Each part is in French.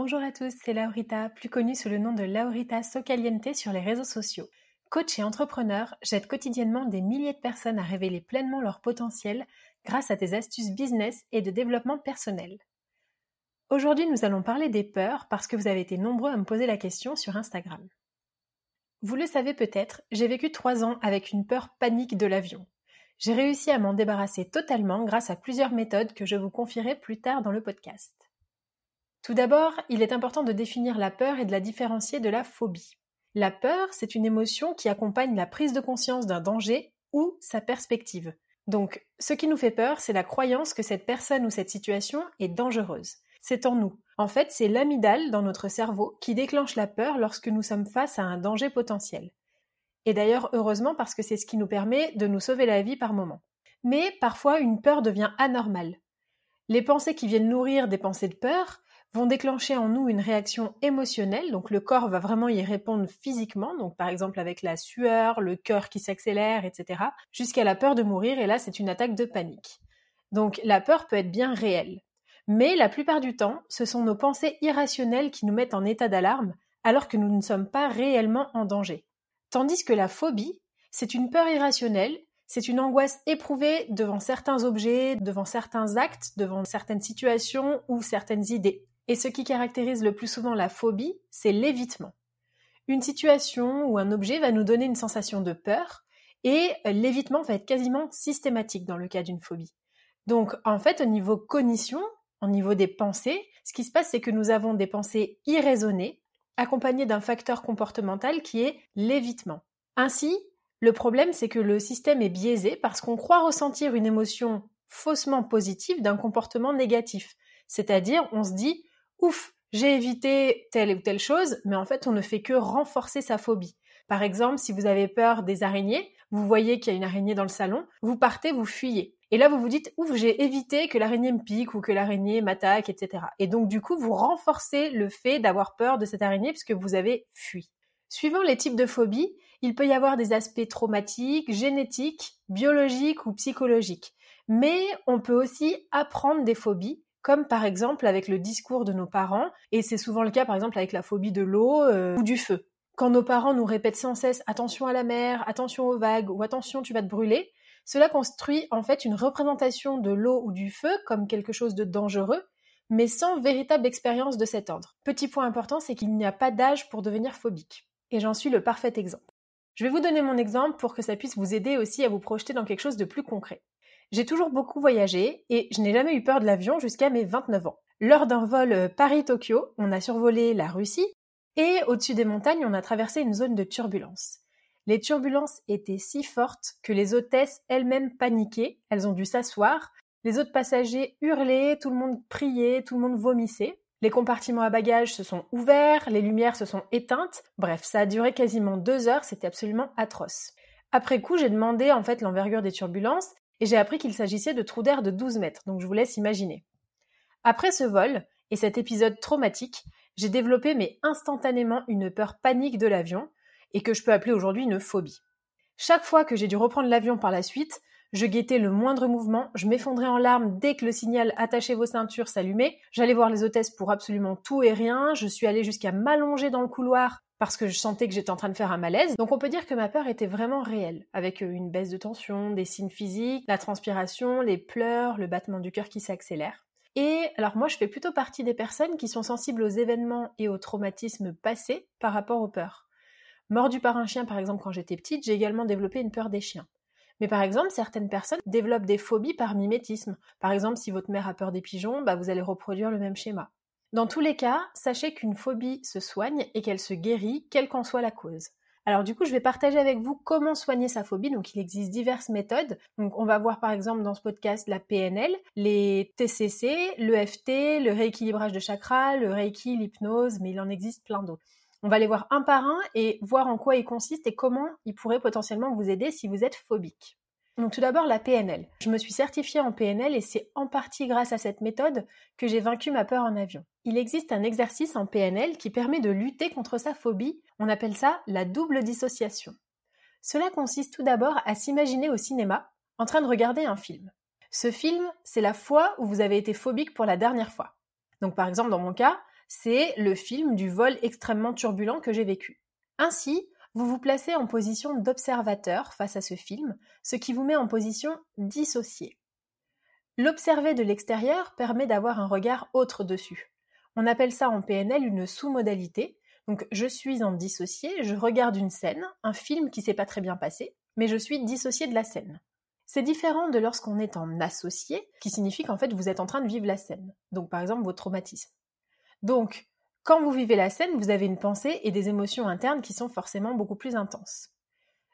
Bonjour à tous, c'est Laurita, plus connue sous le nom de Laurita Socaliente sur les réseaux sociaux. Coach et entrepreneur, j'aide quotidiennement des milliers de personnes à révéler pleinement leur potentiel grâce à des astuces business et de développement personnel. Aujourd'hui, nous allons parler des peurs parce que vous avez été nombreux à me poser la question sur Instagram. Vous le savez peut-être, j'ai vécu trois ans avec une peur panique de l'avion. J'ai réussi à m'en débarrasser totalement grâce à plusieurs méthodes que je vous confierai plus tard dans le podcast. Tout d'abord, il est important de définir la peur et de la différencier de la phobie. La peur, c'est une émotion qui accompagne la prise de conscience d'un danger ou sa perspective. Donc, ce qui nous fait peur, c'est la croyance que cette personne ou cette situation est dangereuse. C'est en nous. En fait, c'est l'amygdale dans notre cerveau qui déclenche la peur lorsque nous sommes face à un danger potentiel. Et d'ailleurs, heureusement, parce que c'est ce qui nous permet de nous sauver la vie par moment. Mais parfois, une peur devient anormale. Les pensées qui viennent nourrir des pensées de peur vont déclencher en nous une réaction émotionnelle, donc le corps va vraiment y répondre physiquement, donc par exemple avec la sueur, le cœur qui s'accélère, etc., jusqu'à la peur de mourir, et là c'est une attaque de panique. Donc la peur peut être bien réelle. Mais la plupart du temps, ce sont nos pensées irrationnelles qui nous mettent en état d'alarme, alors que nous ne sommes pas réellement en danger. Tandis que la phobie, c'est une peur irrationnelle, c'est une angoisse éprouvée devant certains objets, devant certains actes, devant certaines situations ou certaines idées. Et ce qui caractérise le plus souvent la phobie, c'est l'évitement. Une situation ou un objet va nous donner une sensation de peur, et l'évitement va être quasiment systématique dans le cas d'une phobie. Donc en fait, au niveau cognition, au niveau des pensées, ce qui se passe, c'est que nous avons des pensées irraisonnées, accompagnées d'un facteur comportemental qui est l'évitement. Ainsi, le problème, c'est que le système est biaisé parce qu'on croit ressentir une émotion faussement positive d'un comportement négatif. C'est-à-dire, on se dit, ouf, j'ai évité telle ou telle chose, mais en fait, on ne fait que renforcer sa phobie. Par exemple, si vous avez peur des araignées, vous voyez qu'il y a une araignée dans le salon, vous partez, vous fuyez. Et là, vous vous dites, ouf, j'ai évité que l'araignée me pique ou que l'araignée m'attaque, etc. Et donc, du coup, vous renforcez le fait d'avoir peur de cette araignée puisque vous avez fui. Suivant les types de phobies, il peut y avoir des aspects traumatiques, génétiques, biologiques ou psychologiques. Mais on peut aussi apprendre des phobies, comme par exemple avec le discours de nos parents, et c'est souvent le cas par exemple avec la phobie de l'eau euh, ou du feu. Quand nos parents nous répètent sans cesse attention à la mer, attention aux vagues ou attention tu vas te brûler, cela construit en fait une représentation de l'eau ou du feu comme quelque chose de dangereux, mais sans véritable expérience de cet ordre. Petit point important, c'est qu'il n'y a pas d'âge pour devenir phobique. Et j'en suis le parfait exemple. Je vais vous donner mon exemple pour que ça puisse vous aider aussi à vous projeter dans quelque chose de plus concret. J'ai toujours beaucoup voyagé et je n'ai jamais eu peur de l'avion jusqu'à mes 29 ans. Lors d'un vol euh, Paris-Tokyo, on a survolé la Russie et au-dessus des montagnes, on a traversé une zone de turbulence. Les turbulences étaient si fortes que les hôtesses elles-mêmes paniquaient, elles ont dû s'asseoir, les autres passagers hurlaient, tout le monde priait, tout le monde vomissait. Les compartiments à bagages se sont ouverts, les lumières se sont éteintes, bref, ça a duré quasiment deux heures, c'était absolument atroce. Après coup, j'ai demandé en fait l'envergure des turbulences, et j'ai appris qu'il s'agissait de trous d'air de 12 mètres, donc je vous laisse imaginer. Après ce vol, et cet épisode traumatique, j'ai développé mais instantanément une peur panique de l'avion, et que je peux appeler aujourd'hui une phobie. Chaque fois que j'ai dû reprendre l'avion par la suite, je guettais le moindre mouvement, je m'effondrais en larmes dès que le signal attachez vos ceintures s'allumait, j'allais voir les hôtesses pour absolument tout et rien, je suis allée jusqu'à m'allonger dans le couloir parce que je sentais que j'étais en train de faire un malaise. Donc on peut dire que ma peur était vraiment réelle, avec euh, une baisse de tension, des signes physiques, la transpiration, les pleurs, le battement du cœur qui s'accélère. Et alors moi je fais plutôt partie des personnes qui sont sensibles aux événements et aux traumatismes passés par rapport aux peurs. Mordu par un chien par exemple quand j'étais petite, j'ai également développé une peur des chiens. Mais par exemple, certaines personnes développent des phobies par mimétisme. Par exemple, si votre mère a peur des pigeons, bah, vous allez reproduire le même schéma. Dans tous les cas, sachez qu'une phobie se soigne et qu'elle se guérit, quelle qu'en soit la cause. Alors du coup, je vais partager avec vous comment soigner sa phobie. Donc il existe diverses méthodes. Donc on va voir par exemple dans ce podcast la PNL, les TCC, l'EFT, le rééquilibrage de chakras, le Reiki, l'hypnose, mais il en existe plein d'autres. On va les voir un par un et voir en quoi ils consistent et comment ils pourraient potentiellement vous aider si vous êtes phobique. Donc tout d'abord la PNL. Je me suis certifiée en PNL et c'est en partie grâce à cette méthode que j'ai vaincu ma peur en avion. Il existe un exercice en PNL qui permet de lutter contre sa phobie. On appelle ça la double dissociation. Cela consiste tout d'abord à s'imaginer au cinéma en train de regarder un film. Ce film, c'est la fois où vous avez été phobique pour la dernière fois. Donc par exemple dans mon cas, c'est le film du vol extrêmement turbulent que j'ai vécu. Ainsi, vous vous placez en position d'observateur face à ce film, ce qui vous met en position dissociée. L'observer de l'extérieur permet d'avoir un regard autre dessus. On appelle ça en PNL une sous-modalité. Donc je suis en dissocié, je regarde une scène, un film qui s'est pas très bien passé, mais je suis dissocié de la scène. C'est différent de lorsqu'on est en associé, qui signifie qu'en fait vous êtes en train de vivre la scène. Donc par exemple votre traumatisme. Donc quand vous vivez la scène, vous avez une pensée et des émotions internes qui sont forcément beaucoup plus intenses.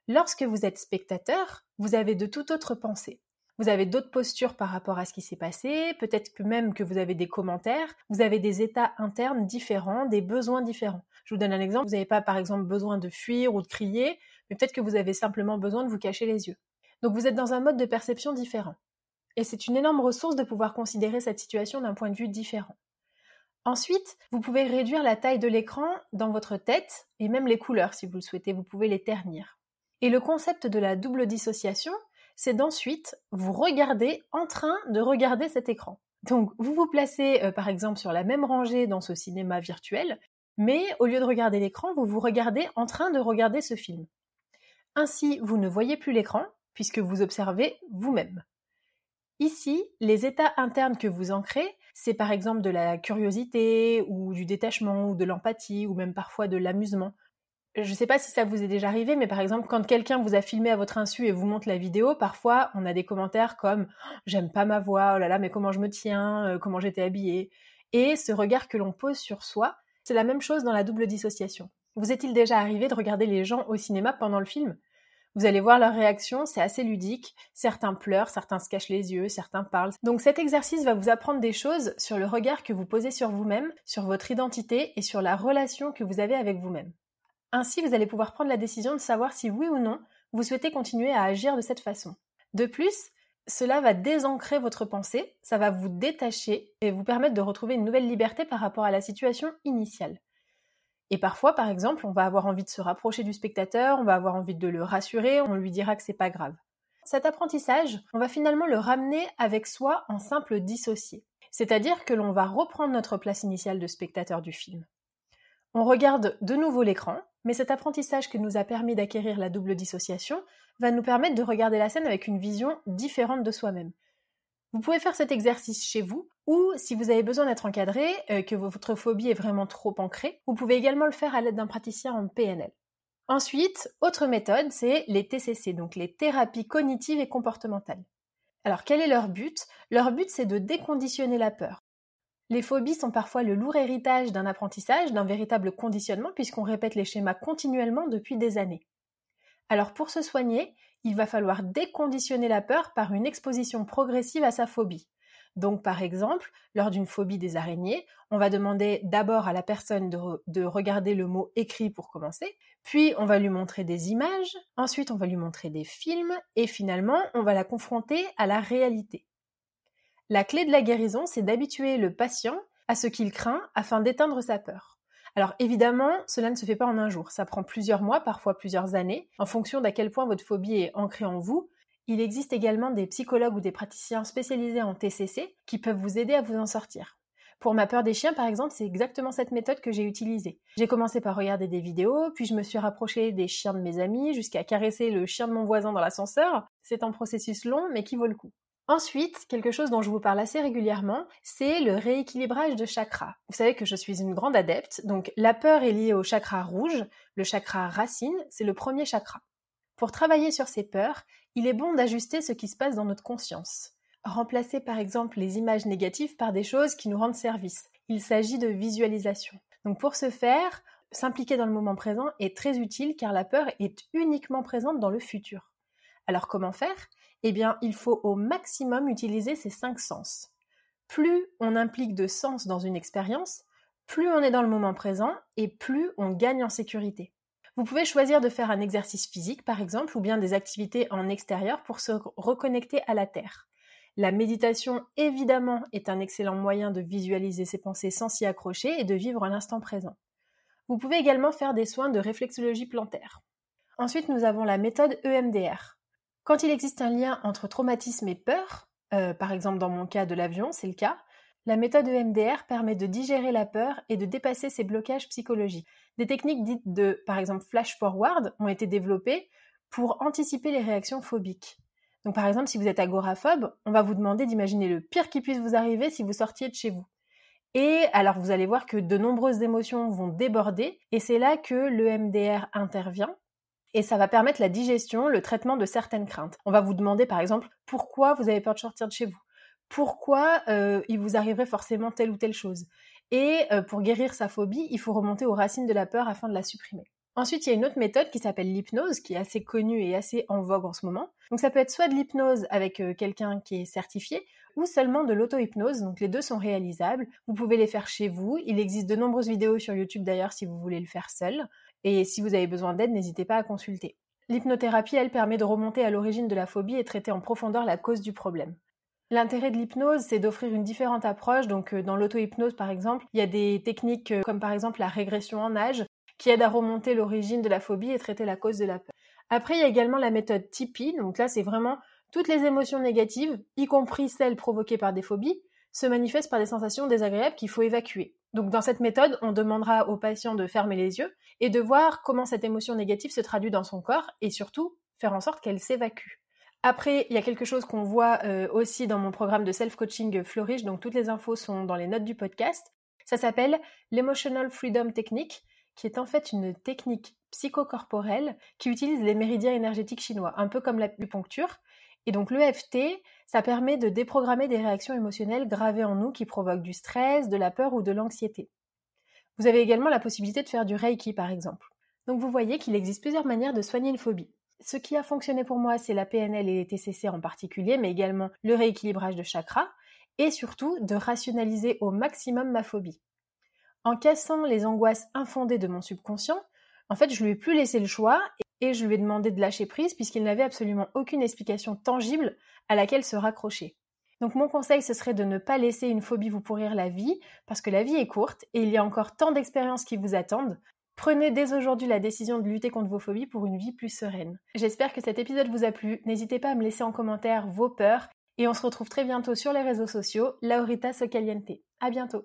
Lorsque vous êtes spectateur, vous avez de toute autre pensée. Vous avez d'autres postures par rapport à ce qui s'est passé, peut-être même que vous avez des commentaires, vous avez des états internes différents, des besoins différents. Je vous donne un exemple, vous n'avez pas par exemple besoin de fuir ou de crier, mais peut-être que vous avez simplement besoin de vous cacher les yeux. Donc vous êtes dans un mode de perception différent. Et c'est une énorme ressource de pouvoir considérer cette situation d'un point de vue différent. Ensuite, vous pouvez réduire la taille de l'écran dans votre tête et même les couleurs si vous le souhaitez, vous pouvez les ternir. Et le concept de la double dissociation, c'est d'ensuite vous regarder en train de regarder cet écran. Donc vous vous placez euh, par exemple sur la même rangée dans ce cinéma virtuel, mais au lieu de regarder l'écran, vous vous regardez en train de regarder ce film. Ainsi, vous ne voyez plus l'écran puisque vous observez vous-même. Ici, les états internes que vous ancrez, c'est par exemple de la curiosité ou du détachement ou de l'empathie ou même parfois de l'amusement. Je ne sais pas si ça vous est déjà arrivé, mais par exemple, quand quelqu'un vous a filmé à votre insu et vous montre la vidéo, parfois on a des commentaires comme j'aime pas ma voix, oh là là, mais comment je me tiens, euh, comment j'étais habillée? Et ce regard que l'on pose sur soi, c'est la même chose dans la double dissociation. Vous est-il déjà arrivé de regarder les gens au cinéma pendant le film? Vous allez voir leur réaction, c'est assez ludique. Certains pleurent, certains se cachent les yeux, certains parlent. Donc cet exercice va vous apprendre des choses sur le regard que vous posez sur vous-même, sur votre identité et sur la relation que vous avez avec vous-même. Ainsi, vous allez pouvoir prendre la décision de savoir si oui ou non vous souhaitez continuer à agir de cette façon. De plus, cela va désancrer votre pensée, ça va vous détacher et vous permettre de retrouver une nouvelle liberté par rapport à la situation initiale. Et parfois, par exemple, on va avoir envie de se rapprocher du spectateur, on va avoir envie de le rassurer, on lui dira que c'est pas grave. Cet apprentissage, on va finalement le ramener avec soi en simple dissocié. C'est-à-dire que l'on va reprendre notre place initiale de spectateur du film. On regarde de nouveau l'écran, mais cet apprentissage qui nous a permis d'acquérir la double dissociation va nous permettre de regarder la scène avec une vision différente de soi-même. Vous pouvez faire cet exercice chez vous ou si vous avez besoin d'être encadré, euh, que votre phobie est vraiment trop ancrée, vous pouvez également le faire à l'aide d'un praticien en PNL. Ensuite, autre méthode, c'est les TCC, donc les thérapies cognitives et comportementales. Alors quel est leur but? Leur but c'est de déconditionner la peur. Les phobies sont parfois le lourd héritage d'un apprentissage, d'un véritable conditionnement, puisqu'on répète les schémas continuellement depuis des années. Alors pour se soigner, il va falloir déconditionner la peur par une exposition progressive à sa phobie. Donc, par exemple, lors d'une phobie des araignées, on va demander d'abord à la personne de, regarder le mot écrit pour commencer, puis on va lui montrer des images, ensuite on va lui montrer des films, et finalement on va la confronter à la réalité. La clé de la guérison, c'est d'habituer le patient à ce qu'il craint afin d'éteindre sa peur. Alors évidemment, cela ne se fait pas en un jour, ça prend plusieurs mois, parfois plusieurs années, en fonction d'à quel point votre phobie est ancrée en vous, il existe également des psychologues ou des praticiens spécialisés en TCC qui peuvent vous aider à vous en sortir. Pour ma peur des chiens, par exemple, c'est exactement cette méthode que j'ai utilisée. J'ai commencé par regarder des vidéos, puis je me suis rapprochée des chiens de mes amis, jusqu'à caresser le chien de mon voisin dans l'ascenseur. C'est un processus long, mais qui vaut le coup. Ensuite, quelque chose dont je vous parle assez régulièrement, c'est le rééquilibrage de chakras. Vous savez que je suis une grande adepte, donc la peur est liée au chakra rouge, le chakra racine, c'est le premier chakra. Pour travailler sur ces peurs, il est bon d'ajuster ce qui se passe dans notre conscience. Remplacer par exemple les images négatives par des choses qui nous rendent service. Il s'agit de visualisation. Donc pour ce faire, s'impliquer dans le moment présent est très utile car la peur est uniquement présente dans le futur. Alors comment faire? Eh bien, il faut au maximum utiliser ces cinq sens. Plus on implique de sens dans une expérience, plus on est dans le moment présent et plus on gagne en sécurité. Vous pouvez choisir de faire un exercice physique, par exemple, ou bien des activités en extérieur pour se reconnecter à la Terre. La méditation, évidemment, est un excellent moyen de visualiser ses pensées sans s'y accrocher et de vivre l'instant présent. Vous pouvez également faire des soins de réflexologie plantaire. Ensuite, nous avons la méthode EMDR. Quand il existe un lien entre traumatisme et peur, euh, par exemple dans mon cas de l'avion, c'est le cas, la méthode EMDR permet de digérer la peur et de dépasser ses blocages psychologiques. Des techniques dites de, par exemple, flash forward ont été développées pour anticiper les réactions phobiques. Donc par exemple, si vous êtes agoraphobe, on va vous demander d'imaginer le pire qui puisse vous arriver si vous sortiez de chez vous. Et alors vous allez voir que de nombreuses émotions vont déborder et c'est là que l'EMDR intervient et ça va permettre la digestion, le traitement de certaines craintes. On va vous demander par exemple pourquoi vous avez peur de sortir de chez vous? Pourquoi euh, il vous arriverait forcément telle ou telle chose? Et euh, pour guérir sa phobie, il faut remonter aux racines de la peur afin de la supprimer. Ensuite, il y a une autre méthode qui s'appelle l'hypnose, qui est assez connue et assez en vogue en ce moment. Donc ça peut être soit de l'hypnose avec euh, quelqu'un qui est certifié, ou seulement de l'auto-hypnose, donc les deux sont réalisables. Vous pouvez les faire chez vous. Il existe de nombreuses vidéos sur YouTube d'ailleurs si vous voulez le faire seul. Et si vous avez besoin d'aide, n'hésitez pas à consulter. L'hypnothérapie, elle, permet de remonter à l'origine de la phobie et traiter en profondeur la cause du problème. L'intérêt de l'hypnose, c'est d'offrir une différente approche. Donc, euh, dans l'auto-hypnose, par exemple, il y a des techniques euh, comme par exemple la régression en âge qui aident à remonter l'origine de la phobie et traiter la cause de la peur. Après, il y a également la méthode Tipeee. Donc là, c'est vraiment toutes les émotions négatives, y compris celles provoquées par des phobies, se manifestent par des sensations désagréables qu'il faut évacuer. Donc dans cette méthode, on demandera au patient de fermer les yeux et de voir comment cette émotion négative se traduit dans son corps et surtout faire en sorte qu'elle s'évacue. Après, il y a quelque chose qu'on voit euh, aussi dans mon programme de self-coaching Flourish, donc toutes les infos sont dans les notes du podcast. Ça s'appelle l'Emotional Freedom Technique, qui est en fait une technique psychocorporelle qui utilise les méridiens énergétiques chinois, un peu comme l'acupuncture. Et donc l'EFT, ça permet de déprogrammer des réactions émotionnelles gravées en nous qui provoquent du stress, de la peur ou de l'anxiété. Vous avez également la possibilité de faire du Reiki par exemple. Donc vous voyez qu'il existe plusieurs manières de soigner une phobie. Ce qui a fonctionné pour moi, c'est la PNL et les TCC en particulier, mais également le rééquilibrage de chakras, et surtout de rationaliser au maximum ma phobie. En cassant les angoisses infondées de mon subconscient, en fait, je lui ai plus laissé le choix je lui ai demandé de lâcher prise puisqu'il n'avait absolument aucune explication tangible à laquelle se raccrocher. Donc mon conseil, ce serait de ne pas laisser une phobie vous pourrir la vie, parce que la vie est courte et il y a encore tant d'expériences qui vous attendent. Prenez dès aujourd'hui la décision de lutter contre vos phobies pour une vie plus sereine. J'espère que cet épisode vous a plu. N'hésitez pas à me laisser en commentaire vos peurs et on se retrouve très bientôt sur les réseaux sociaux. Laurita Socaliente. À bientôt.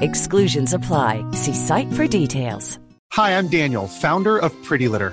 Exclusions apply. See site for details. Hi, I'm Daniel, founder of Pretty Litter.